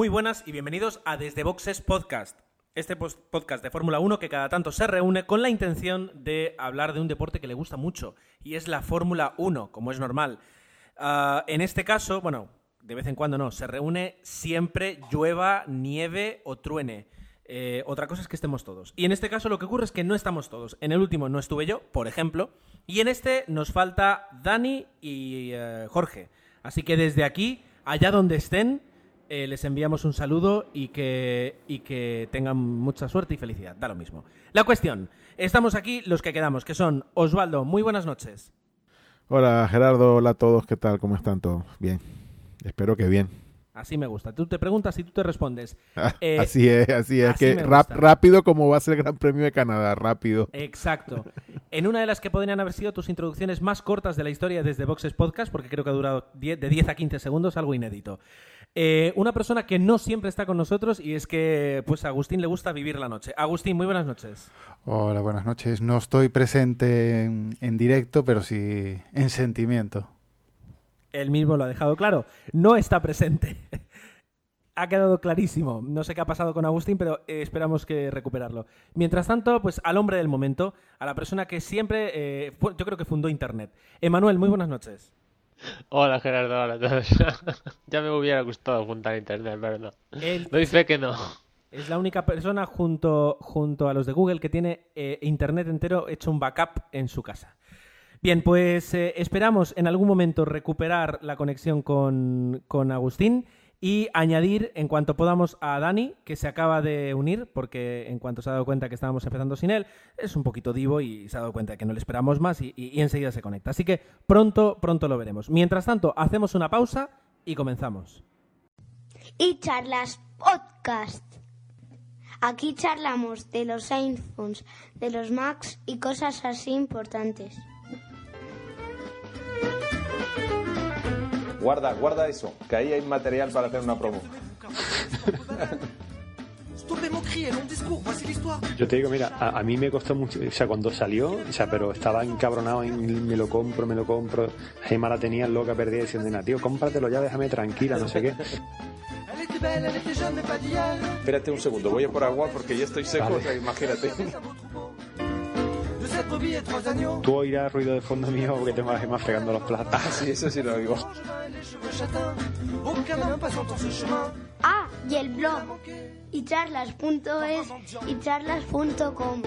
Muy buenas y bienvenidos a Desde Boxes Podcast. Este podcast de Fórmula 1 que cada tanto se reúne con la intención de hablar de un deporte que le gusta mucho y es la Fórmula 1, como es normal. Ah, en este caso, bueno, de vez en cuando no, se reúne siempre llueva, nieve o truene. Eh, otra cosa es que estemos todos. Y en este caso lo que ocurre es que no estamos todos. En el último no estuve yo, por ejemplo, y en este nos falta Dani y eh, Jorge. Así que desde aquí, allá donde estén, eh, les enviamos un saludo y que, y que tengan mucha suerte y felicidad. Da lo mismo. La cuestión, estamos aquí los que quedamos, que son Osvaldo, muy buenas noches. Hola Gerardo, hola a todos, ¿qué tal? ¿Cómo están todos? Bien, espero que bien. Así me gusta. Tú te preguntas y tú te respondes. Ah, Eh, así es, así es. así que rap- rápido como va a ser el Gran Premio de Canadá, rápido. Exacto. En una de las que podrían haber sido tus introducciones más cortas de la historia desde Boxes Podcast, porque creo que ha durado 10 de 10 a 15 segundos, algo inédito. Eh, una persona que no siempre está con nosotros y es que pues a Agustín le gusta vivir la noche. Agustín, muy buenas noches. Hola, buenas noches. No estoy presente en, en directo, pero sí en sentimiento. Él mismo lo ha dejado claro. No está presente. ha quedado clarísimo. No sé qué ha pasado con Agustín, pero eh, esperamos que recuperarlo. Mientras tanto, pues al hombre del momento, a la persona que siempre, eh, yo creo que fundó Internet. Emanuel, muy buenas noches. Hola Gerardo, hola a todos. ya me hubiera gustado juntar internet, pero no. Él Doy fe que no. es la única persona junto, junto a los de Google que tiene eh, Internet entero hecho un backup en su casa. Bien, pues eh, esperamos en algún momento recuperar la conexión con, con Agustín y añadir en cuanto podamos a Dani, que se acaba de unir, porque en cuanto se ha dado cuenta que estábamos empezando sin él, es un poquito divo y se ha dado cuenta que no le esperamos más y, y- y enseguida se conecta. Así que pronto, pronto lo veremos. Mientras tanto, hacemos una pausa y comenzamos. y charlas podcast. Aquí charlamos de los iPhones, de los Macs y cosas así importantes. Guarda, guarda eso, que ahí hay material para hacer una promo. Yo te digo, mira, a, a mí me costó mucho, o sea, cuando salió, o sea, pero estaba encabronado en me lo compro, me lo compro. Gema la tenía loca perdida diciendo, "Nah, tío, cómpratelo ya, déjame tranquila, no sé qué. Espérate un segundo, voy a por agua porque ya estoy seco, Vale. o sea, imagínate. Tú oirás ruido de fondo mío porque tengo a Gema fregando los platos. Ah, sí, eso sí lo digo. Ah, y el blog. Y charlas.es y charlas.com.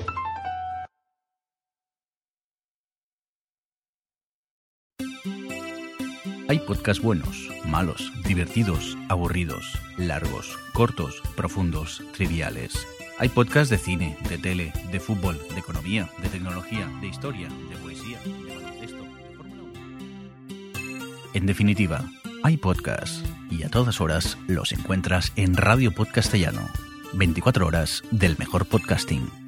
Hay podcasts buenos, malos, divertidos, aburridos, largos, cortos, profundos, triviales. Hay podcasts de cine, de tele, de fútbol, de economía, de tecnología, de historia, de poesía, de baloncesto, de Fórmula 1. En definitiva, hay podcasts y a todas horas los encuentras en Radio Podcastellano. 24 horas del mejor podcasting.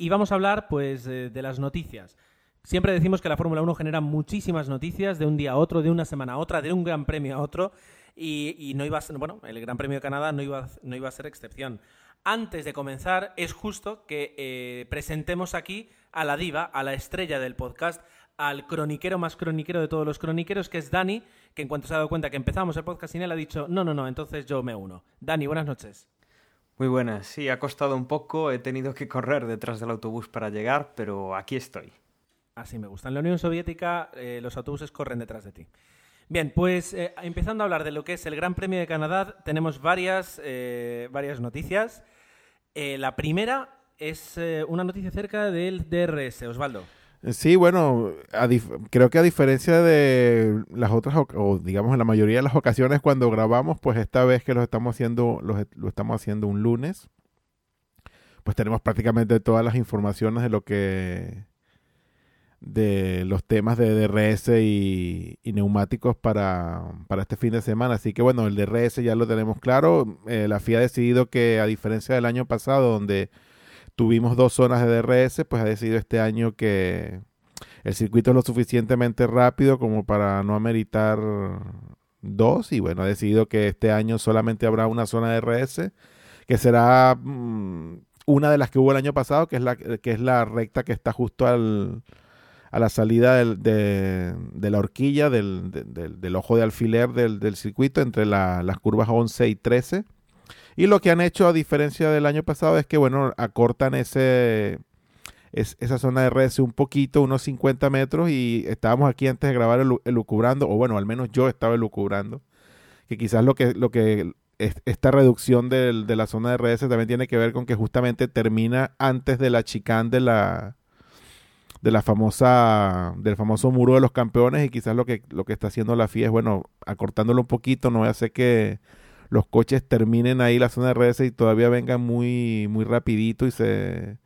Y vamos a hablar, pues, eh, de las noticias. Siempre decimos que la Fórmula 1 genera muchísimas noticias de un día a otro, de una semana a otra, de un gran premio a otro. Y, no iba a ser, bueno, el Gran Premio de Canadá no iba, no iba a ser excepción. Antes de comenzar, es justo que eh, presentemos aquí a la diva, a la estrella del podcast, al croniquero más croniquero de todos los croniqueros, que es Dani, que en cuanto se ha dado cuenta que empezamos el podcast sin él, ha dicho, no, no, no, entonces yo me uno. Dani, buenas noches. Muy buenas, sí, ha costado un poco, he tenido que correr detrás del autobús para llegar, pero aquí estoy. Así me gusta. En la Unión Soviética eh, los autobuses corren detrás de ti. Bien, pues eh, empezando a hablar de lo que es el Gran Premio de Canadá, tenemos varias, eh, varias noticias. La primera es una noticia acerca del DRS, Osvaldo. Sí, bueno, creo que a diferencia de las otras, o digamos en la mayoría de las ocasiones cuando grabamos, pues esta vez que lo estamos haciendo, lo, lo estamos haciendo un lunes, pues tenemos prácticamente todas las informaciones de lo que, de los temas de DRS y, y neumáticos para, para este fin de semana. Así que bueno, el DRS ya lo tenemos claro. Eh, la FIA ha decidido que a diferencia del año pasado, donde tuvimos dos zonas de DRS, pues ha decidido este año que el circuito es lo suficientemente rápido como para no ameritar dos y bueno, ha decidido que este año solamente habrá una zona de DRS, que será mm, una de las que hubo el año pasado, que es la, que es la recta que está justo al, a la salida de, de la horquilla del, de- del- ojo de alfiler del, circuito entre la- las curvas 11 y 13. Y lo que han hecho, a diferencia del año pasado, es que, bueno, acortan ese, es- esa zona de RS un poquito, unos 50 metros, y estábamos aquí antes de grabar elu- elucubrando, o bueno, al menos yo estaba elucubrando, que quizás lo que, lo que es- esta reducción de la zona de RS también tiene que ver con que justamente termina antes de la chicane de la de la famosa del famoso muro de los campeones y quizás lo que lo que está haciendo la FIA es bueno acortándolo un poquito no hace que los coches terminen ahí la zona de RS y todavía vengan muy muy rapidito y se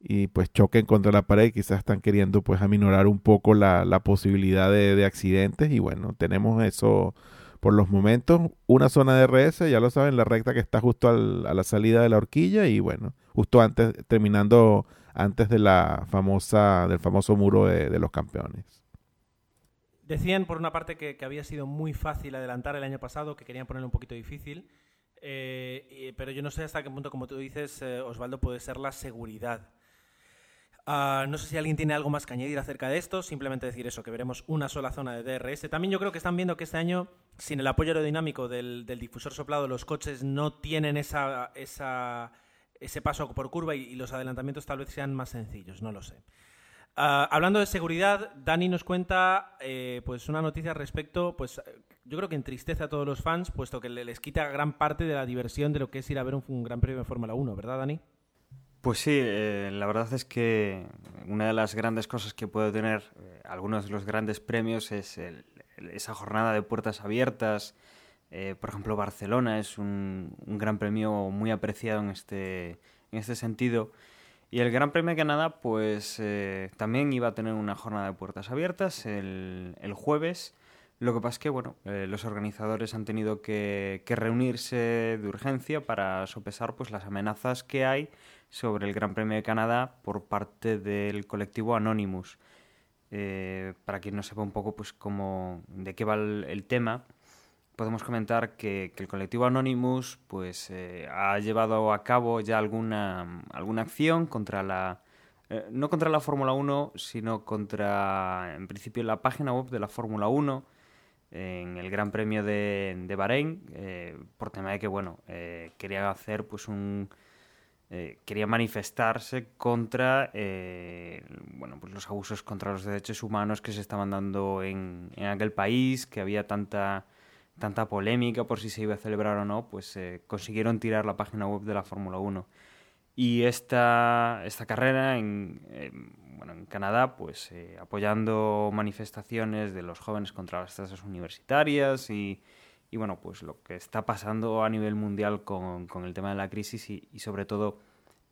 y pues choquen contra la pared quizás están queriendo pues aminorar un poco la, la posibilidad de, de accidentes y bueno tenemos eso por los momentos. Una zona de RS ya lo saben la recta que está justo al- a la salida de la horquilla y bueno justo antes terminando antes de la famosa del famoso muro de, de los campeones Decían por una parte que, había sido muy fácil adelantar el año pasado, que querían ponerlo un poquito difícil, eh, pero yo no sé hasta qué punto, como tú dices, eh, Osvaldo, puede ser la seguridad. Ah, no sé si alguien tiene algo más que añadir acerca de esto, simplemente decir eso, que veremos una sola zona de DRS. También yo creo que están viendo que este año, sin el apoyo aerodinámico del, difusor soplado, los coches no tienen esa, ese paso por curva y los adelantamientos tal vez sean más sencillos, no lo sé. Ah, hablando de seguridad, Dani nos cuenta eh, pues una noticia respecto, pues yo creo que entristece a todos los fans, puesto que le- les quita gran parte de la diversión de lo que es ir a ver un, Gran Premio de Fórmula 1, ¿verdad, Dani? Pues sí, eh, la verdad es que una de las grandes cosas que puede tener eh, algunos de los grandes premios es esa jornada de puertas abiertas. Por ejemplo, Barcelona es un, un gran premio muy apreciado en este, en este sentido. Y el Gran Premio de Canadá, pues eh, también iba a tener una jornada de puertas abiertas el, jueves. Lo que pasa es que, bueno, eh, los organizadores han tenido que, reunirse de urgencia para sopesar pues, las amenazas que hay sobre el Gran Premio de Canadá por parte del colectivo Anonymous. Eh, para quien no sepa un poco pues, cómo, de qué va el tema, podemos comentar que, el colectivo Anonymous pues, eh, ha llevado a cabo ya alguna, alguna acción contra la... eh, no contra la Fórmula 1, sino contra, en principio, la página web de la Fórmula 1 en el Gran Premio de, de Bahrein, eh, por tema de que, bueno, eh, quería hacer pues un... eh, quería manifestarse contra bueno, pues los abusos contra los derechos humanos que se estaban dando en, en aquel país, que había tanta tanta polémica por si se iba a celebrar o no, pues eh, consiguieron tirar la página web de la Fórmula 1. Y esta, esta carrera en, en, bueno, en Canadá, pues eh, apoyando manifestaciones de los jóvenes contra las tasas universitarias y, y, bueno, pues lo que está pasando a nivel mundial con, con el tema de la crisis y, y sobre todo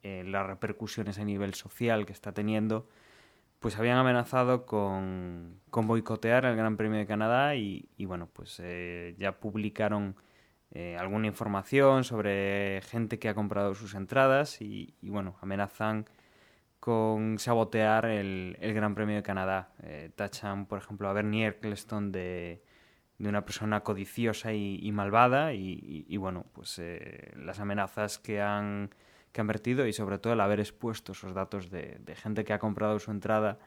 eh, las repercusiones a nivel social que está teniendo, pues habían amenazado con, con boicotear el Gran Premio de Canadá y, y bueno, pues eh, ya publicaron eh, alguna información sobre gente que ha comprado sus entradas y, y bueno, amenazan con sabotear el, el Gran Premio de Canadá. Eh, tachan, por ejemplo, a Bernie Eccleston de, de una persona codiciosa y, y malvada y, bueno, pues eh, las amenazas que han que han vertido y sobre todo el haber expuesto esos datos de, gente que ha comprado su entrada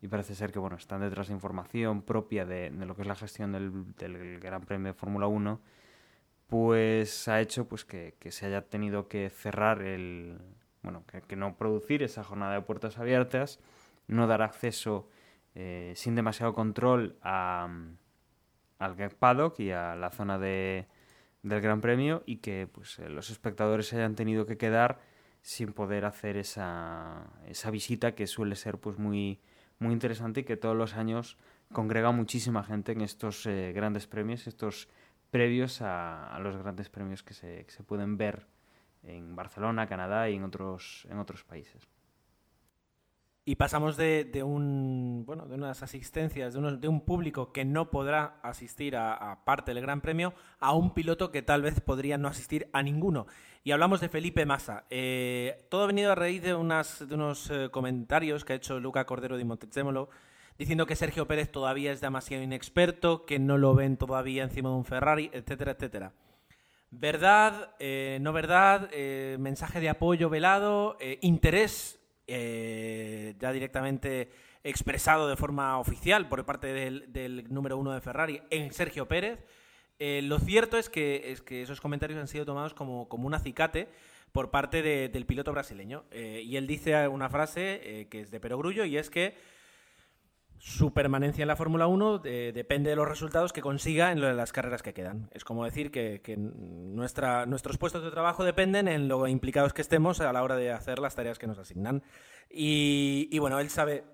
y parece ser que bueno están detrás de información propia de, lo que es la gestión del, Gran Premio de Fórmula 1 pues ha hecho pues que, se haya tenido que cerrar el bueno que, no producir esa jornada de puertas abiertas no dar acceso eh, sin demasiado control a, al paddock y a la zona de del Gran Premio y que pues, los espectadores hayan tenido que quedar sin poder hacer esa, esa visita que suele ser pues muy, muy interesante y que todos los años congrega muchísima gente en estos eh, grandes premios, estos previos a, a los grandes premios que se, que se, pueden ver en Barcelona, Canadá y en otros, en otros países. Y pasamos de, un, bueno, de unas asistencias, de, unos, de, un público que no podrá asistir a, parte del Gran Premio, a un piloto que tal vez podría no asistir a ninguno. Y hablamos de Felipe Massa. Eh, todo ha venido a raíz de, unas, de unos eh, comentarios que ha hecho Luca Cordero de Montezemolo, diciendo que Sergio Pérez todavía es demasiado inexperto, que no lo ven todavía encima de un Ferrari, etcétera, etcétera. Verdad, eh, no verdad, mensaje de apoyo velado, interés eh, ya directamente expresado de forma oficial por parte del, número uno de Ferrari en Sergio Pérez. Eh, lo cierto es que, es que esos comentarios han sido tomados como, como un acicate por parte de- del piloto brasileño. Eh, y él dice una frase que es de perogrullo y es que su permanencia en la Fórmula 1 eh, depende de los resultados que consiga en las carreras que quedan. Es como decir que, nuestros puestos de trabajo dependen en lo implicados que estemos a la hora de hacer las tareas que nos asignan. Y, bueno, él sabe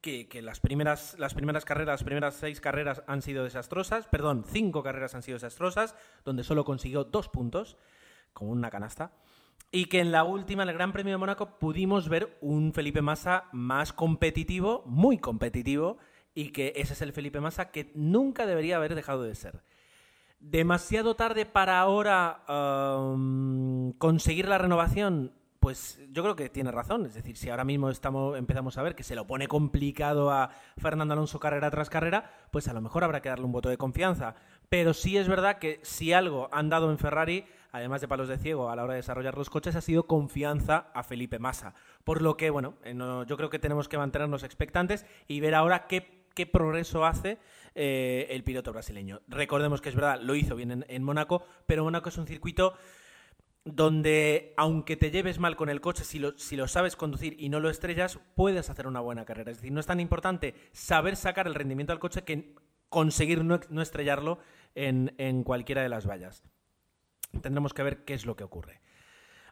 que, las, primeras, las primeras carreras, las primeras seis carreras han sido desastrosas, perdón, cinco carreras han sido desastrosas, donde solo consiguió dos puntos, como una canasta. Y que en la última, en el Gran Premio de Mónaco, pudimos ver un Felipe Massa más competitivo, muy competitivo, y que ese es el Felipe Massa que nunca debería haber dejado de ser. Demasiado tarde para ahora um, conseguir la renovación. Pues yo creo que tiene razón. Es decir, si ahora mismo estamos, empezamos a ver que se lo pone complicado a Fernando Alonso carrera tras carrera, pues a lo mejor habrá que darle un voto de confianza. Pero sí es verdad que si algo han dado en Ferrari, además de palos de ciego a la hora de desarrollar los coches, ha sido confianza a Felipe Massa. Por lo que, bueno, eh, yo creo que tenemos que mantenernos expectantes y ver ahora qué, qué progreso hace eh, el piloto brasileño. Recordemos que es verdad, lo hizo bien en, en Mónaco, pero Mónaco es un circuito donde aunque te lleves mal con el coche, si lo, si lo sabes conducir y no lo estrellas, puedes hacer una buena carrera. Es decir, no es tan importante saber sacar el rendimiento al coche que conseguir no, no estrellarlo en, en cualquiera de las vallas. Tendremos que ver qué es lo que ocurre.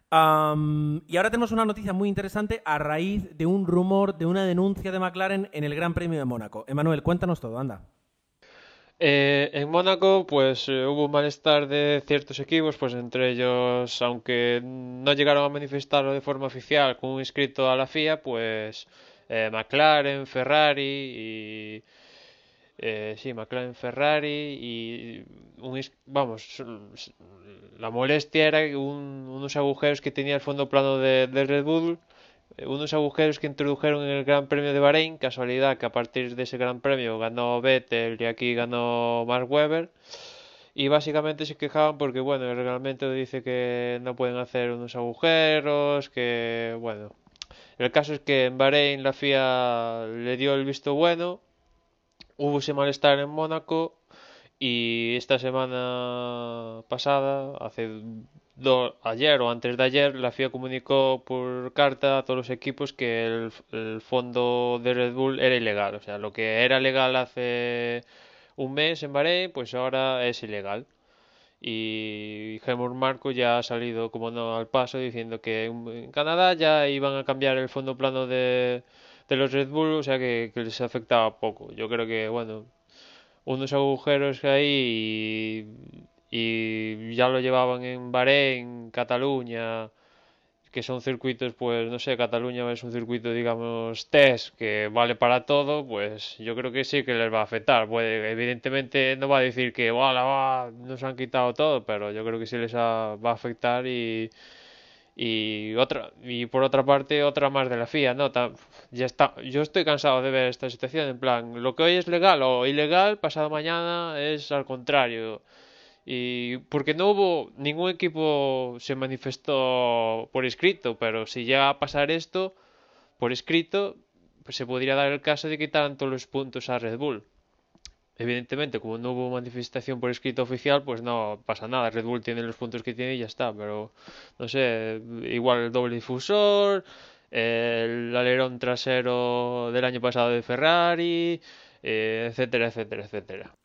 Am, y ahora tenemos una noticia muy interesante a raíz de un rumor, de una denuncia de McLaren en el Gran Premio de Mónaco. Emanuel, cuéntanos todo, anda. Eh, en Mónaco, pues eh, hubo un malestar de ciertos equipos, pues entre ellos, aunque no llegaron a manifestarlo de forma oficial con un inscrito a la FIA, pues eh, McLaren, Ferrari y eh, sí, McLaren, Ferrari y un, vamos, la molestia era unos agujeros que tenía el fondo plano de, de Red Bull eh, unos agujeros que introdujeron en el Gran Premio de Bahrein, casualidad que a partir de ese Gran Premio ganó Vettel y aquí ganó Mark Webber. Y básicamente se quejaban porque, bueno, el reglamento dice que no pueden hacer unos agujeros, que, bueno. El caso es que en Bahrein la FIA le dio el visto bueno, hubo ese malestar en Mónaco y esta semana pasada, hace do- ayer o antes de ayer, la FIA comunicó por carta a todos los equipos que el, fondo de Red Bull era ilegal. O sea, lo que era legal hace un mes en Bahrein, pues ahora es ilegal. Y Helmut Marko ya ha salido, como no, al paso diciendo que en Canadá ya iban a cambiar el fondo plano de, de los Red Bull, o sea que, que les afectaba poco. Yo creo que, bueno, unos agujeros ahí y, y ya lo llevaban en Bahrein, Cataluña, que son circuitos, pues no sé, Cataluña es un circuito, digamos, test que vale para todo, pues yo creo que sí que les va a afectar. Puede, evidentemente no va a decir que "Wala, va, nos han quitado todo, pero yo creo que sí les ha- va a afectar y y otra y por otra parte otra más de la FIA, ¿no? Ya está, yo estoy cansado de ver esta situación en plan, lo que hoy es legal o ilegal, pasado mañana es al contrario. Y porque no hubo ningún equipo se manifestó por escrito, pero si llega a pasar esto por escrito, pues se podría dar el caso de quitar todos los puntos a Red Bull. Evidentemente, como no hubo manifestación por escrito oficial, pues no pasa nada. Red Bull tiene los puntos que tiene y ya está. Pero, no sé, igual el doble difusor, el alerón trasero del año pasado de Ferrari, eh, etcétera, etcétera, etcétera.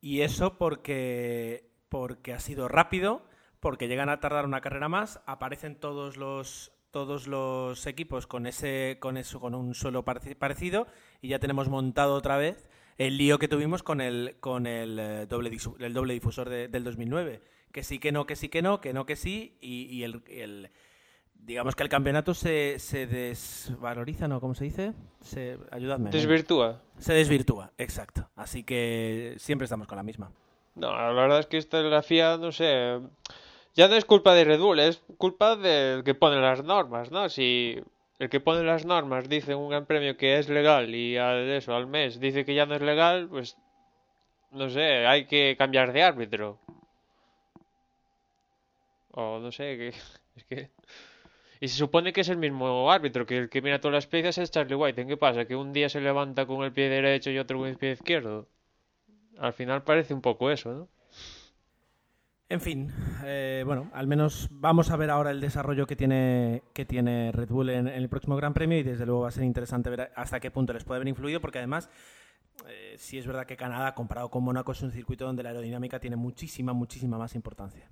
Y eso porque, porque ha sido rápido, porque llegan a tardar una carrera más, aparecen todos los todos los equipos con ese con eso con un suelo pareci- parecido y ya tenemos montado otra vez el lío que tuvimos con el con el eh, doble el doble difusor de- del 2009 que sí que no que sí que no que no que sí y, y el, el- digamos que el campeonato se, se desvaloriza no cómo se dice se ayudadme Desvirtúa. se desvirtúa exacto. Así que siempre estamos con la misma. No, la verdad es que esta es la FIA, no sé, ya no es culpa de Red Bull, es culpa del que pone las normas, ¿no? Si el que pone las normas dice en un gran premio que es legal y al eso, al mes dice que ya no es legal, pues no sé, hay que cambiar de árbitro. O no sé, que es que... Y se supone que es el mismo árbitro, que el que mira todas las piezas es Charlie White. ¿En qué pasa? ¿Que un día se levanta con el pie derecho y otro con el pie izquierdo? Al final parece un poco eso, ¿no? En fin, eh, bueno, al menos vamos a ver ahora el desarrollo que tiene, que tiene Red Bull en, el próximo Gran Premio y desde luego va a ser interesante ver hasta qué punto les puede haber influido porque además eh, sí es verdad que Canadá comparado con Mónaco es un circuito donde la aerodinámica tiene muchísima, muchísima más importancia.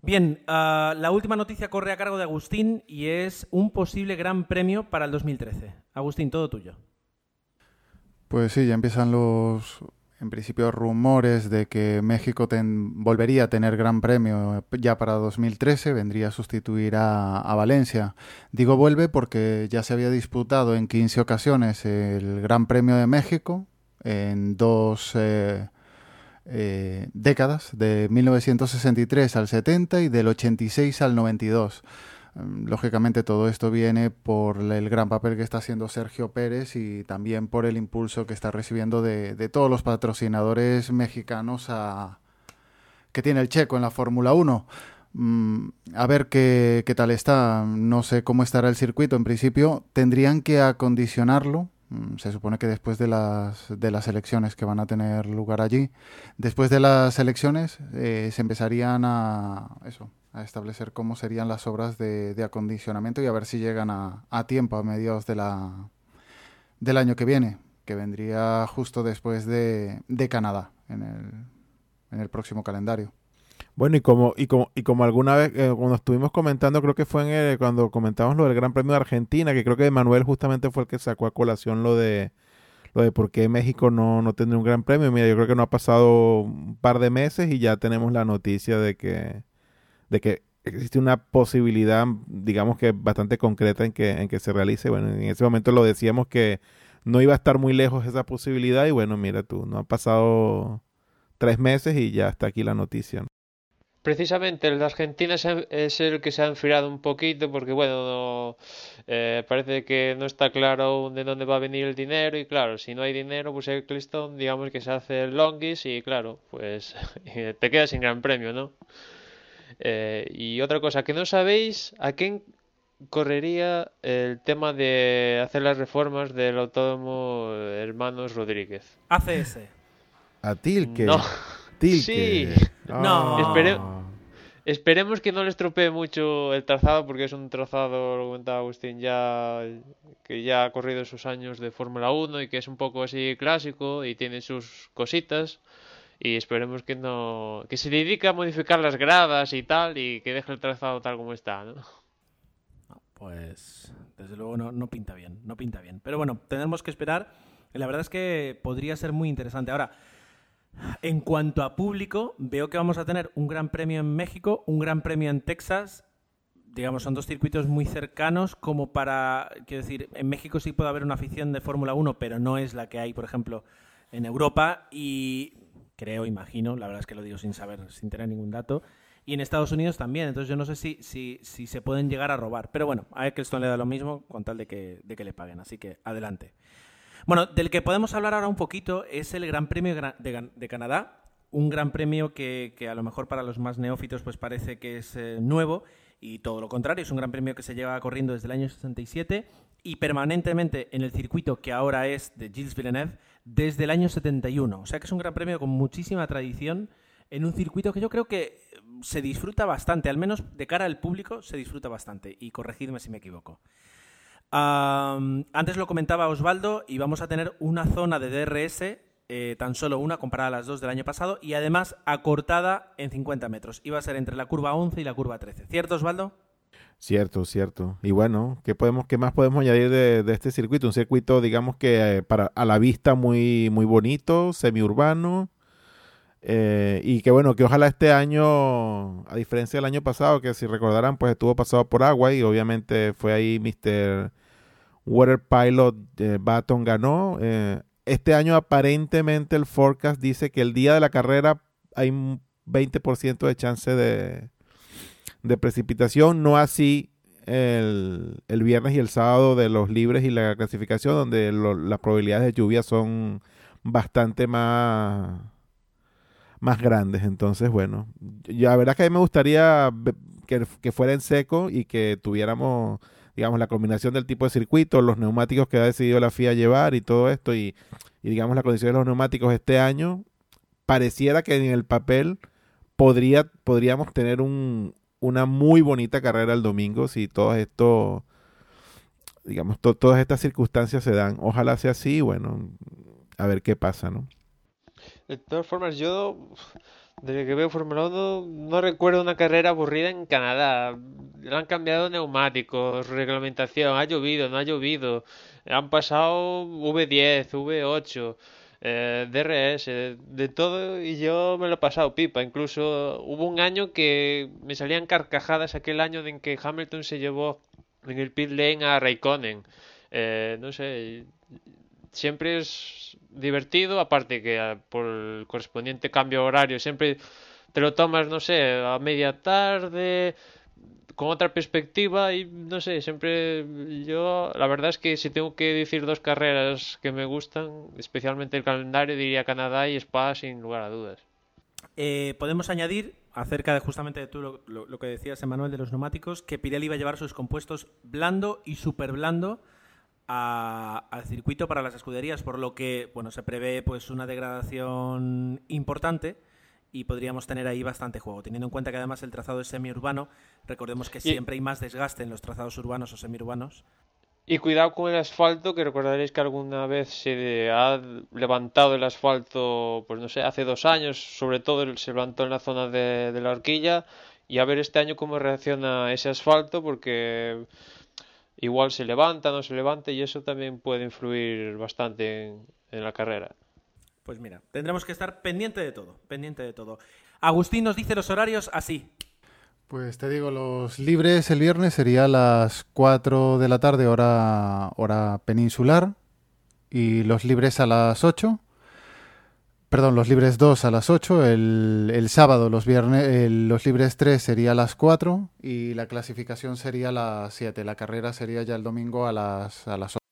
Bien, ah, la última noticia corre a cargo de Agustín y es un posible Gran Premio para el 2013. Agustín, todo tuyo. Pues sí, ya empiezan los, en principio, rumores de que México volvería a tener Gran Premio ya para 2013, vendría a sustituir a, a Valencia. Digo vuelve porque ya se había disputado en 15 ocasiones el Gran Premio de México en dos eh, eh, décadas, de 1963 al 70 y del 86 al 92. Mm, Lógicamente todo esto viene por el gran papel que está haciendo Sergio Pérez y también por el impulso que está recibiendo de, todos los patrocinadores mexicanos que tiene el checo en la Fórmula 1. Mm, a ver qué, qué tal está. No sé cómo estará el circuito. En principio tendrían que acondicionarlo. Mm, Se supone que después de las, de las elecciones que van a tener lugar allí, después de las elecciones eh, se empezarían a, eso, a establecer cómo serían las obras de, de acondicionamiento y a ver si llegan a, a tiempo a mediados de la, del año que viene, que vendría justo después de, de Canadá en el, en el próximo calendario. Bueno, y como, y como, y como alguna vez, eh, cuando estuvimos comentando, creo que fue en el- cuando comentamos lo del Gran Premio de Argentina, que creo que Manuel justamente fue el que sacó a colación lo de lo de por qué México no, no tendría un Gran Premio. Mira, yo creo que no ha pasado un par de meses y ya tenemos la noticia de que, de que existe una posibilidad, digamos que bastante concreta en que, en que se realice. Bueno, en ese momento lo decíamos que no iba a estar muy lejos esa posibilidad y bueno, mira tú, no han pasado tres meses y ya está aquí la noticia. ¿no? Precisamente el de Argentina es el que se ha enfriado un poquito porque, bueno, no- eh, parece que no está claro de dónde va a venir el dinero y claro, si no hay dinero, pues el Eccleston, digamos que se hace el longis y claro, pues te quedas sin gran premio, ¿no? Eh, y otra cosa que no sabéis, ¿a quién correría el tema de hacer las reformas del autódromo Hermanos Rodríguez? ACS. A Tilke. No. Tilke. Sí. No. Espere- Esperemos que no le estropee mucho el trazado, porque es un trazado, lo comentaba Agustín, ya que ya ha corrido sus años de Fórmula 1 y que es un poco así clásico y tiene sus cositas. Y esperemos que no, que se dedique a modificar las gradas y tal y que deje el trazado tal como está, ¿no? Pues desde luego no, no pinta bien, no pinta bien. Pero bueno, tendremos que esperar. La verdad es que podría ser muy interesante. Ahora, en cuanto a público, veo que vamos a tener un gran premio en México, un gran premio en Texas. Digamos, son dos circuitos muy cercanos como para, quiero decir, en México sí puede haber una afición de Fórmula 1, pero no es la que hay, por ejemplo, en Europa. Y creo, imagino, la verdad es que lo digo sin saber, sin tener ningún dato. Y en Estados Unidos también, entonces yo no sé si, si, si se pueden llegar a robar. Pero bueno, a Eccleston le da lo mismo con tal de que, de que le paguen, así que adelante. Bueno, del que podemos hablar ahora un poquito es el Gran Premio de, de Canadá, un gran premio que, que a lo mejor para los más neófitos pues parece que es eh, nuevo y todo lo contrario, es un gran premio que se lleva corriendo desde el año 67 y permanentemente en el circuito que ahora es de Gilles Villeneuve desde el año 71. O sea que es un gran premio con muchísima tradición en un circuito que yo creo que eh, se disfruta bastante, al menos de cara al público se disfruta bastante y corregidme si me equivoco. Antes lo comentaba Osvaldo y vamos a tener una zona de DRS, eh, tan solo una comparada a las dos del año pasado y además acortada en 50 metros. Iba a ser entre la curva 11 y la curva 13. ¿Cierto, Osvaldo? Cierto, cierto. Y bueno, ¿qué, podemos, qué más podemos añadir de, de este circuito? Un circuito, digamos que eh, para a la vista muy, muy bonito, semiurbano. eh, y que bueno, que ojalá este año, a diferencia del año pasado, que si recordarán, pues estuvo pasado por agua y obviamente fue ahí Mr. Water Pilot eh, Baton ganó. Eh, este año aparentemente el forecast dice que el día de la carrera hay un 20% de chance de, de precipitación, no así el, el viernes y el sábado de los libres y la clasificación, donde las probabilidades de lluvia son bastante más, más grandes. Entonces, bueno, yo, la verdad que a mí me gustaría que, que fuera en seco y que tuviéramos, digamos, la combinación del tipo de circuito, los neumáticos que ha decidido la FIA llevar y todo esto, y, y digamos, la condición de los neumáticos este año, pareciera que en el papel podría, podríamos tener un, una muy bonita carrera el domingo si todo esto, digamos, to- todas estas circunstancias se dan. Ojalá sea así, bueno, a ver qué pasa, ¿no? De todas formas, yo, desde que veo Fórmula 1, no recuerdo una carrera aburrida en Canadá. Le han cambiado neumáticos, reglamentación, ha llovido, no ha llovido. Han pasado V10, V8, eh, DRS, de todo, y yo me lo he pasado pipa. Incluso hubo un año que me salían carcajadas aquel año en que Hamilton se llevó en el pit lane a Raikkonen. Eh, no sé, siempre es divertido, aparte que ah, por el correspondiente cambio horario siempre te lo tomas, no sé, a media tarde, con otra perspectiva y no sé, siempre yo, la verdad es que si tengo que decir dos carreras que me gustan, especialmente el calendario, diría Canadá y Spa sin lugar a dudas. Eh, podemos añadir, acerca de justamente de tú lo, que decías, Emanuel, de los neumáticos, que Pirelli va a llevar sus compuestos blando y super blando a- al circuito para las escuderías, por lo que bueno se prevé pues una degradación importante y podríamos tener ahí bastante juego, teniendo en cuenta que además el trazado es semiurbano, recordemos que Y- siempre hay más desgaste en los trazados urbanos o semiurbanos. Y cuidado con el asfalto, que recordaréis que alguna vez se ha levantado el asfalto, pues no sé, hace dos años, sobre todo se levantó en la zona de, de la horquilla, y a ver este año cómo reacciona ese asfalto, porque igual se levanta, no se levanta, y eso también puede influir bastante en, en la carrera. Pues mira, tendremos que estar pendiente de todo, pendiente de todo. Agustín nos dice los horarios así. Pues te digo, los libres el viernes sería a las 4 de la tarde, hora, hora peninsular. Y los libres a las 8. Perdón, los libres 2 a las 8. El, el sábado los, viernes, los libres 3 sería a las 4. Y la clasificación sería a las 7. La carrera sería ya el domingo a las, a las 8.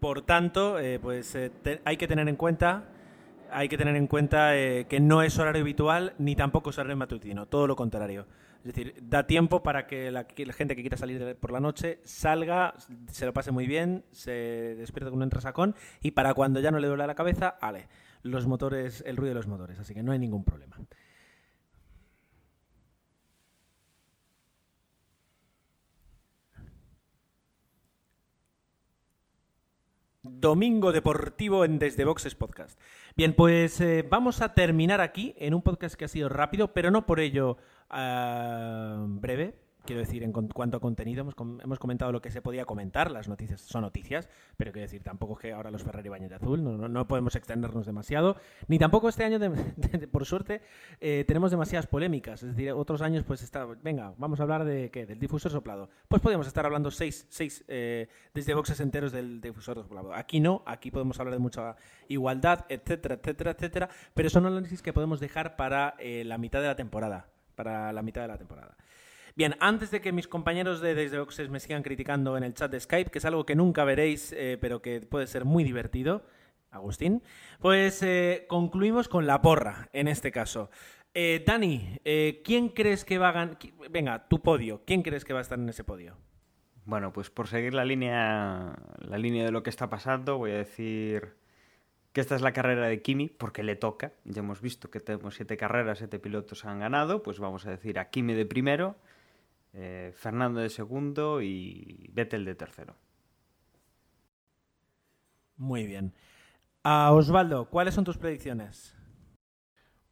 Por tanto, eh, pues eh, hay que tener en cuenta, hay que tener en cuenta eh, que no es horario habitual ni tampoco es horario matutino, todo lo contrario. Es decir, da tiempo para que la, gente que quiera salir por la noche salga, se lo pase muy bien, se despierte con un entresacón y para cuando ya no le duele la cabeza, ale, los motores, el ruido de los motores, así que no hay ningún problema. Domingo Deportivo en Desde Boxes Podcast. Bien, pues eh, vamos a terminar aquí en un podcast que ha sido rápido, pero no por ello ah, breve. Quiero decir, en cuanto a contenido, hemos, hemos comentado lo que se podía comentar, las noticias son noticias, pero quiero decir, tampoco es que ahora los Ferrari bañen de azul, no, no- podemos extendernos demasiado, ni tampoco este año, por suerte, eh, tenemos demasiadas polémicas. Es decir, otros años, pues está, venga, vamos a hablar de qué, del difusor soplado. Pues podríamos estar hablando seis, seis eh, desde boxes enteros del difusor soplado. Aquí no, aquí podemos hablar de mucha igualdad, etcétera, etcétera, etcétera, pero son análisis que podemos dejar para eh, la mitad de la temporada. Para la mitad de la temporada. Bien, antes de que mis compañeros de Desde Boxes me sigan criticando en el chat de Skype, que es algo que nunca veréis, eh, pero que puede ser muy divertido, Agustín, pues eh, concluimos con la porra, en este caso. Eh, Dani, ¿quién crees que va a ganar? Venga, tu podio. ¿Quién crees que va a estar en ese podio? Bueno, pues por seguir la línea, la línea de lo que está pasando, voy a decir que esta es la carrera de Kimi, porque le toca. Ya hemos visto que tenemos siete carreras, siete pilotos han ganado, pues vamos a decir a Kimi de primero, eh, Fernando de segundo y Vettel de tercero. Muy bien. A Osvaldo, ¿cuáles son tus predicciones?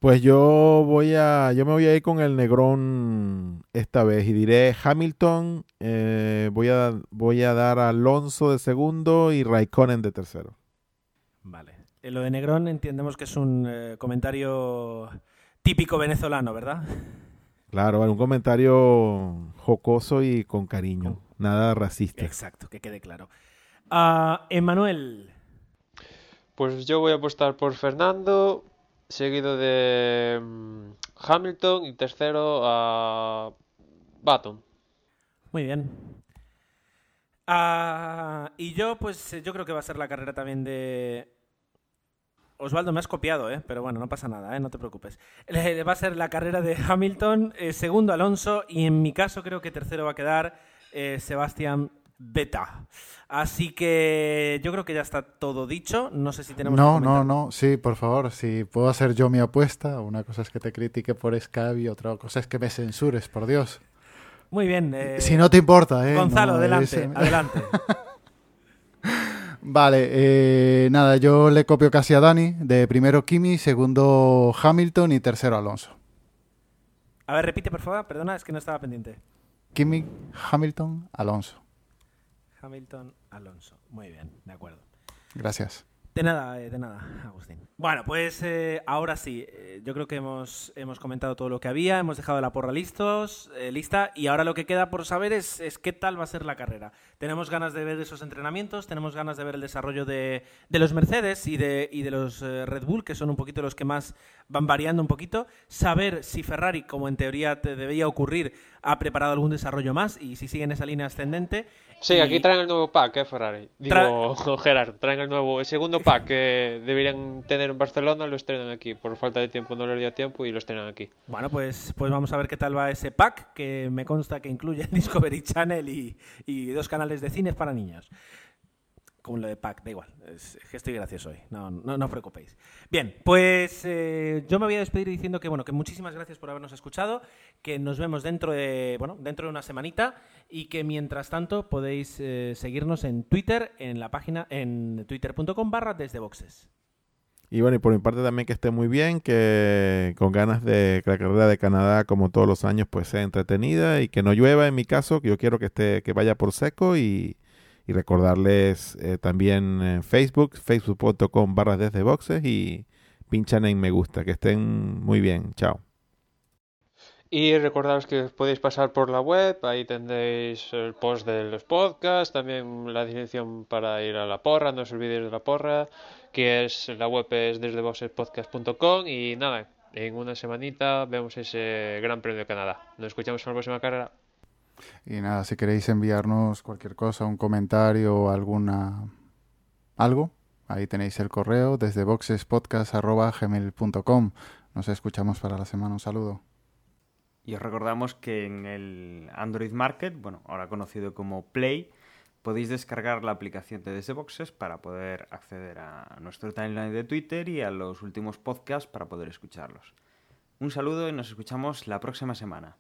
Pues yo voy a, yo me voy a ir con el Negrón esta vez y diré Hamilton, eh, voy a, voy a dar a Alonso de segundo y Raikkonen de tercero. Vale. Eh, lo de Negrón entendemos que es un eh, comentario típico venezolano, ¿verdad? Claro, un comentario jocoso y con cariño, nada racista. Exacto, que quede claro. Ah, Emanuel, Pues yo voy a apostar por Fernando, seguido de mm, Hamilton y tercero a Baton. muy bien. Ah, y yo, pues yo creo que va a ser la carrera también de Osvaldo, me has copiado, ¿eh? pero bueno, no pasa nada, ¿eh? no te preocupes. Va a ser la carrera de Hamilton, eh, segundo Alonso y en mi caso creo que tercero va a quedar eh, Sebastián Beta. Así que yo creo que ya está todo dicho. No sé si tenemos... No, no, no, sí, por favor, si puedo hacer yo mi apuesta, una cosa es que te critique por Skype y otra cosa es que me censures, por Dios. Muy bien. eh, si no te importa, ¿eh? Gonzalo, No adelante, es- adelante. Vale, eh, nada, yo le copio casi a Dani, de primero Kimi, segundo Hamilton y tercero Alonso. A ver, repite, por favor. Perdona, es que no estaba pendiente. Kimi, Hamilton, Alonso. Hamilton, Alonso. Muy bien, de acuerdo. Gracias. De nada, eh, de nada, Agustín. Bueno, pues eh, ahora sí, eh, yo creo que hemos, hemos comentado todo lo que había, hemos dejado la porra listos, eh, lista, y ahora lo que queda por saber es, es qué tal va a ser la carrera. Tenemos ganas de ver esos entrenamientos, tenemos ganas de ver el desarrollo de, de los Mercedes y de, y de los eh, Red Bull, que son un poquito los que más van variando un poquito, saber si Ferrari, como en teoría te debía ocurrir, ha preparado algún desarrollo más y si sigue en esa línea ascendente. Sí, aquí traen el nuevo pack, eh, Ferrari. Digo, Gerard, traen el nuevo, el segundo pack que deberían tener en Barcelona, lo estrenan aquí. Por falta de tiempo no les dio tiempo y lo estrenan aquí. Bueno, pues, pues vamos a ver qué tal va ese pack, que me consta que incluye Discovery Channel y, y dos canales de cines para niños. Como lo de pack, da igual, que estoy gracioso hoy, no, no, no os preocupéis. Bien, pues eh, yo me voy a despedir diciendo que, bueno, que muchísimas gracias por habernos escuchado, que nos vemos dentro de, bueno, dentro de una semanita y que mientras tanto podéis eh, seguirnos en Twitter, en la página, en twitter.com barra desde boxes. Y bueno, y por mi parte también que esté muy bien, que con ganas de que la carrera de Canadá, como todos los años, pues sea entretenida y que no llueva en mi caso, que yo quiero que esté, que vaya por seco y, y recordarles eh, también en Facebook, facebook.com barra desde boxes y pinchan en me gusta, que estén muy bien, chao. Y recordaros que podéis pasar por la web, ahí tendréis el post de los podcasts, también la dirección para ir a la porra, no os olvidéis de la porra, que es la web es desde boxespodcast.com y nada, en una semanita vemos ese Gran Premio de Canadá. Nos escuchamos en la próxima carrera. Y nada, si queréis enviarnos cualquier cosa, un comentario o alguna algo, ahí tenéis el correo desde boxespodcast.gmail.com. Nos escuchamos para la semana. Un saludo. Y os recordamos que en el Android Market, bueno, ahora conocido como Play, podéis descargar la aplicación de Desde Boxes para poder acceder a nuestro timeline de Twitter y a los últimos podcasts para poder escucharlos. Un saludo y nos escuchamos la próxima semana.